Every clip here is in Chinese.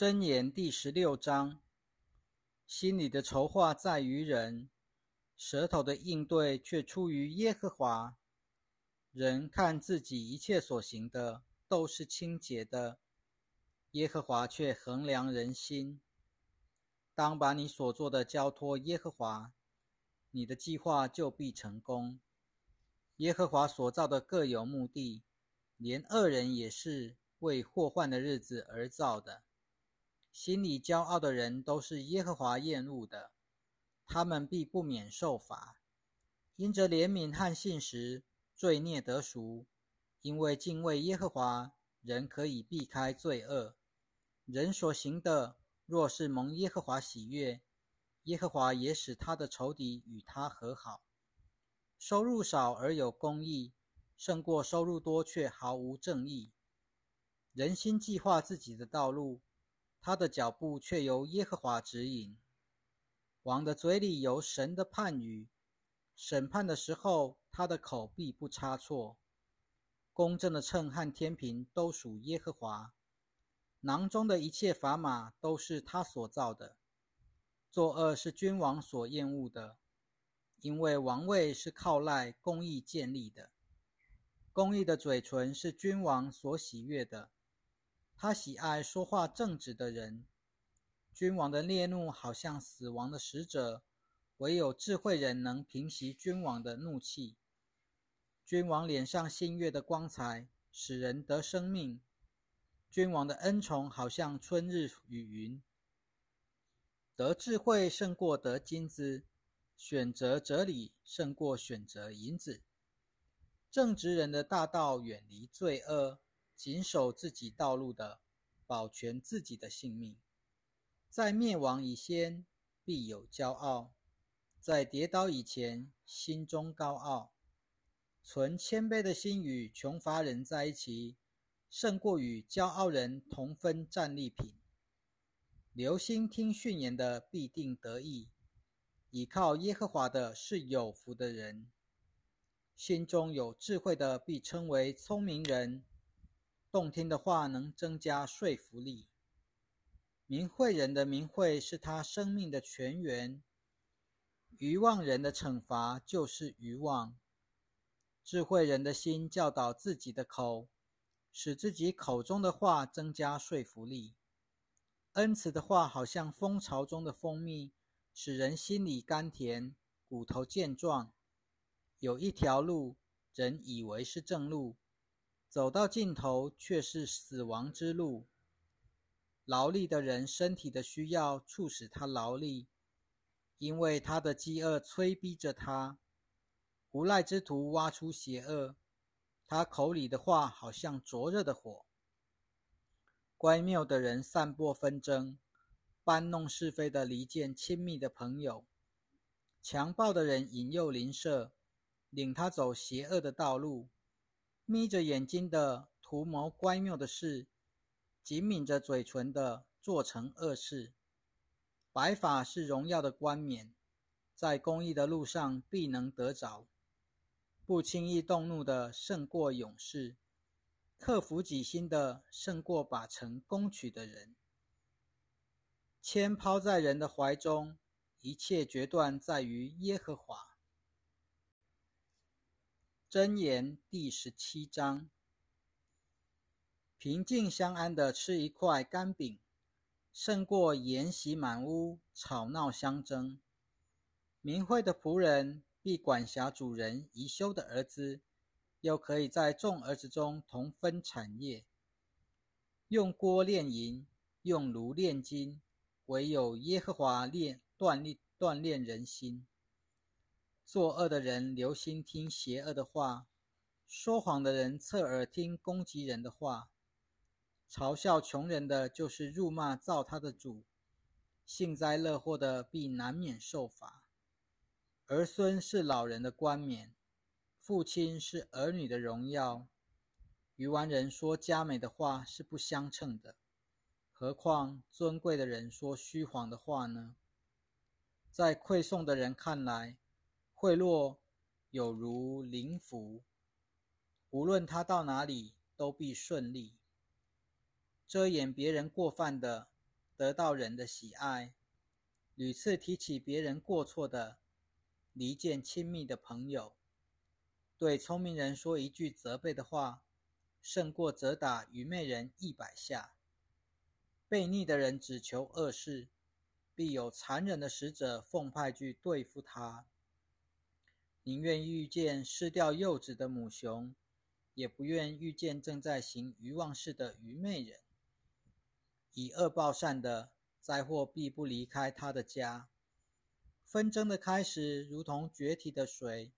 箴言第十六章：心里的筹划在于人，舌头的应对却出于耶和华。人看自己一切所行的都是清洁的，耶和华却衡量人心。当把你所做的交托耶和华，你的计划就必成功。耶和华所造的各有目的，连恶人也是为祸患的日子而造的。心里骄傲的人都是耶和华厌恶的，他们必不免受罚。因着怜悯和信实，罪孽得赎；因为敬畏耶和华，人可以避开罪恶。人所行的，若是蒙耶和华喜悦，耶和华也使他的仇敌与他和好。收入少而有公义，胜过收入多却毫无正义。人心计划自己的道路，他的脚步却由耶和华指引。王的嘴里有神的判语，审判的时候，他的口必不差错。公正的秤和天平都属耶和华，囊中的一切砝码都是他所造的。作恶是君王所厌恶的。因为王位是靠赖公义建立的，公义的嘴唇是君王所喜悦的，他喜爱说话正直的人。君王的烈怒好像死亡的使者，唯有智慧人能平息君王的怒气。君王脸上新月的光彩，使人得生命。君王的恩宠好像春日雨云，得智慧胜过得金子。选择哲理胜过选择银子。正直人的大道远离罪恶，谨守自己道路的，保全自己的性命。在灭亡以先，必有骄傲；在跌倒以前，心中高傲。存谦卑的心与穷乏人在一起，胜过与骄傲人同分战利品。留心听训言的，必定得益。倚靠耶和华的是有福的人，心中有智慧的必称为聪明人。动听的话能增加说服力。明慧人的明慧是他生命的泉源。愚妄人的惩罚就是愚妄。智慧人的心教导自己的口，使自己口中的话增加说服力。恩慈的话好像蜂巢中的蜂蜜。使人心里甘甜，骨头健壮。有一条路，人以为是正路，走到尽头却是死亡之路。劳力的人身体的需要促使他劳力，因为他的饥饿催逼着他。无赖之徒挖出邪恶，他口里的话好像灼热的火。乖谬的人散播纷争。搬弄是非的离间亲密的朋友，强暴的人引诱邻舍，领他走邪恶的道路；眯着眼睛的图谋乖谬的事，紧抿着嘴唇的做成恶事。白发是荣耀的冠冕，在公益的路上必能得着。不轻易动怒的胜过勇士，克服己心的胜过把城攻取的人。铅抛在人的怀中，一切决断在于耶和华。箴言第十七章：平静相安的吃一块干饼，胜过筵席满屋吵闹相争。明慧的仆人必管辖主人宜修的儿子，又可以在众儿子中同分产业。用锅炼银，用炉炼金。唯有耶和华炼锻炼锻炼人心。作恶的人留心听邪恶的话，说谎的人侧耳听攻击人的话。嘲笑穷人的，就是辱骂造他的主。幸灾乐祸的，必难免受罚。儿孙是老人的冠冕，父亲是儿女的荣耀。愚顽人说佳美的话是不相称的。何况尊贵的人说虚谎的话呢？在馈送的人看来，贿赂有如灵符，无论他到哪里都必顺利。遮掩别人过犯的，得到人的喜爱，屡次提起别人过错的，离间亲密的朋友，对聪明人说一句责备的话，胜过责打愚昧人一百下。悖逆的人只求恶事，必有残忍的使者奉派去对付他。宁愿遇见失掉幼子的母熊，也不愿遇见正在行愚妄事的愚昧人。以恶报善的，灾祸必不离开他的家。纷争的开始如同决堤的水，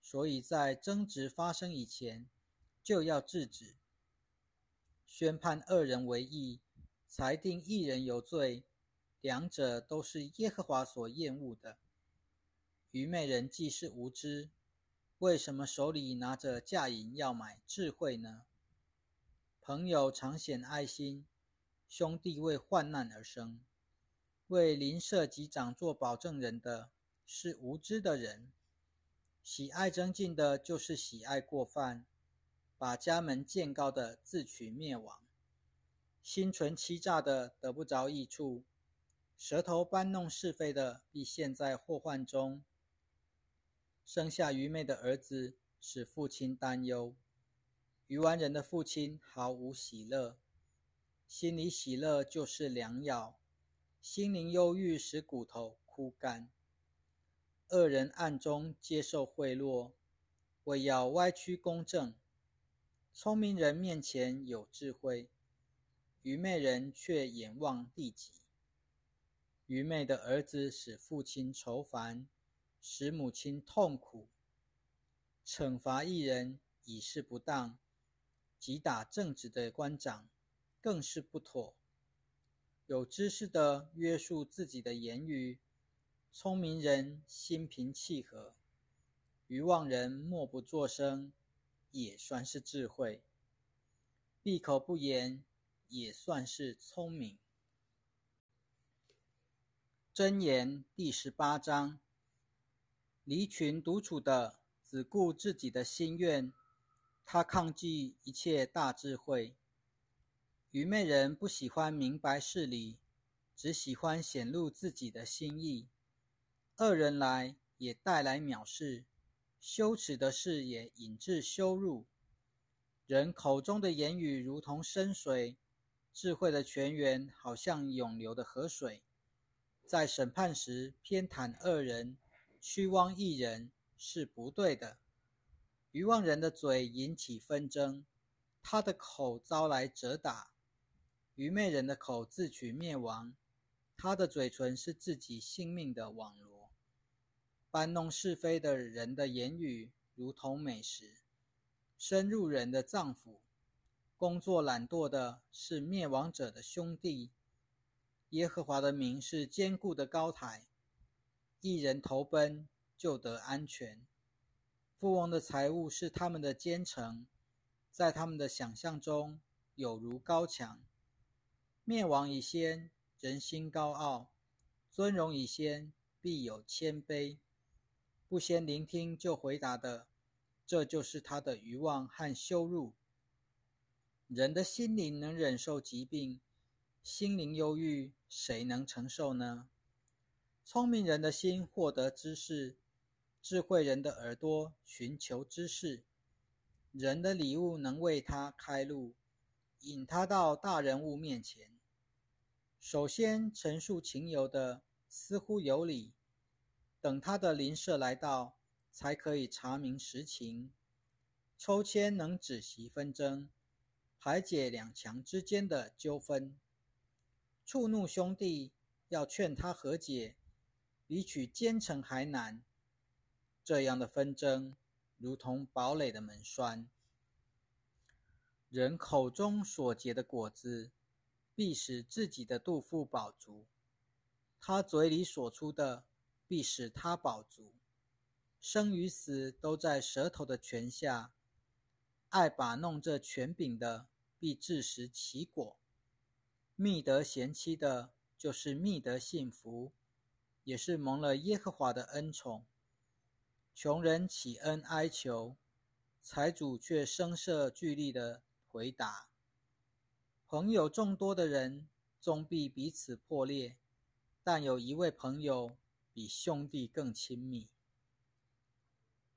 所以在争执发生以前，就要制止，宣判二人为义。裁定一人有罪，两者都是耶和华所厌恶的。愚昧人既是无知，为什么手里拿着价银要买智慧呢？朋友常显爱心，兄弟为患难而生，为邻舍及长做保证人的是无知的人。喜爱增进的，就是喜爱过犯，把家门建高的，自取灭亡。心存欺诈的得不着益处，舌头搬弄是非的必陷在祸患中。生下愚昧的儿子，使父亲担忧；愚顽人的父亲毫无喜乐。心里喜乐就是良药，心灵忧郁使骨头枯干。恶人暗中接受贿赂，为要歪曲公正；聪明人面前有智慧。愚昧人却眼望地己。愚昧的儿子使父亲愁烦，使母亲痛苦。惩罚一人以事不当，击打正直的官长，更是不妥。有知识的约束自己的言语，聪明人心平气和，愚妄人默不作声，也算是智慧。闭口不言。也算是聪明。箴言第十八章：离群独处的，只顾自己的心愿，他抗拒一切大智慧。愚昧人不喜欢明白事理，只喜欢显露自己的心意。恶人来也带来藐视，羞耻的事也引致羞辱。人口中的言语如同深水。智慧的泉源好像涌流的河水，在审判时偏袒恶人，屈枉一人是不对的。愚妄人的嘴引起纷争，他的口招来折打；愚昧人的口自取灭亡，他的嘴唇是自己性命的网罗。搬弄是非的人的言语如同美食，深入人的脏腑。工作懒惰的是灭亡者的兄弟。耶和华的名是坚固的高台，一人投奔就得安全。富翁的财物是他们的坚城，在他们的想象中有如高墙。灭亡以先，人心高傲；尊荣以先，必有谦卑。不先聆听就回答的，这就是他的愚妄和羞辱。人的心灵能忍受疾病，心灵忧郁，谁能承受呢？聪明人的心获得知识，智慧人的耳朵寻求知识。人的礼物能为他开路，引他到大人物面前。首先陈述情由的似乎有理，等他的邻舍来到，才可以查明实情。抽签能止息纷争。排解两强之间的纠纷，触怒兄弟要劝他和解，比取奸臣还难。这样的纷争如同堡垒的门栓。人口中所结的果子，必使自己的肚腹饱足；他嘴里所出的，必使他饱足。生与死都在舌头的权下。爱把弄这权柄的，必自食其果。觅得贤妻的，就是觅得幸福，也是蒙了耶和华的恩宠。穷人起恩哀求，财主却声色俱厉的回答。朋友众多的人，终必彼此破裂。但有一位朋友比兄弟更亲密。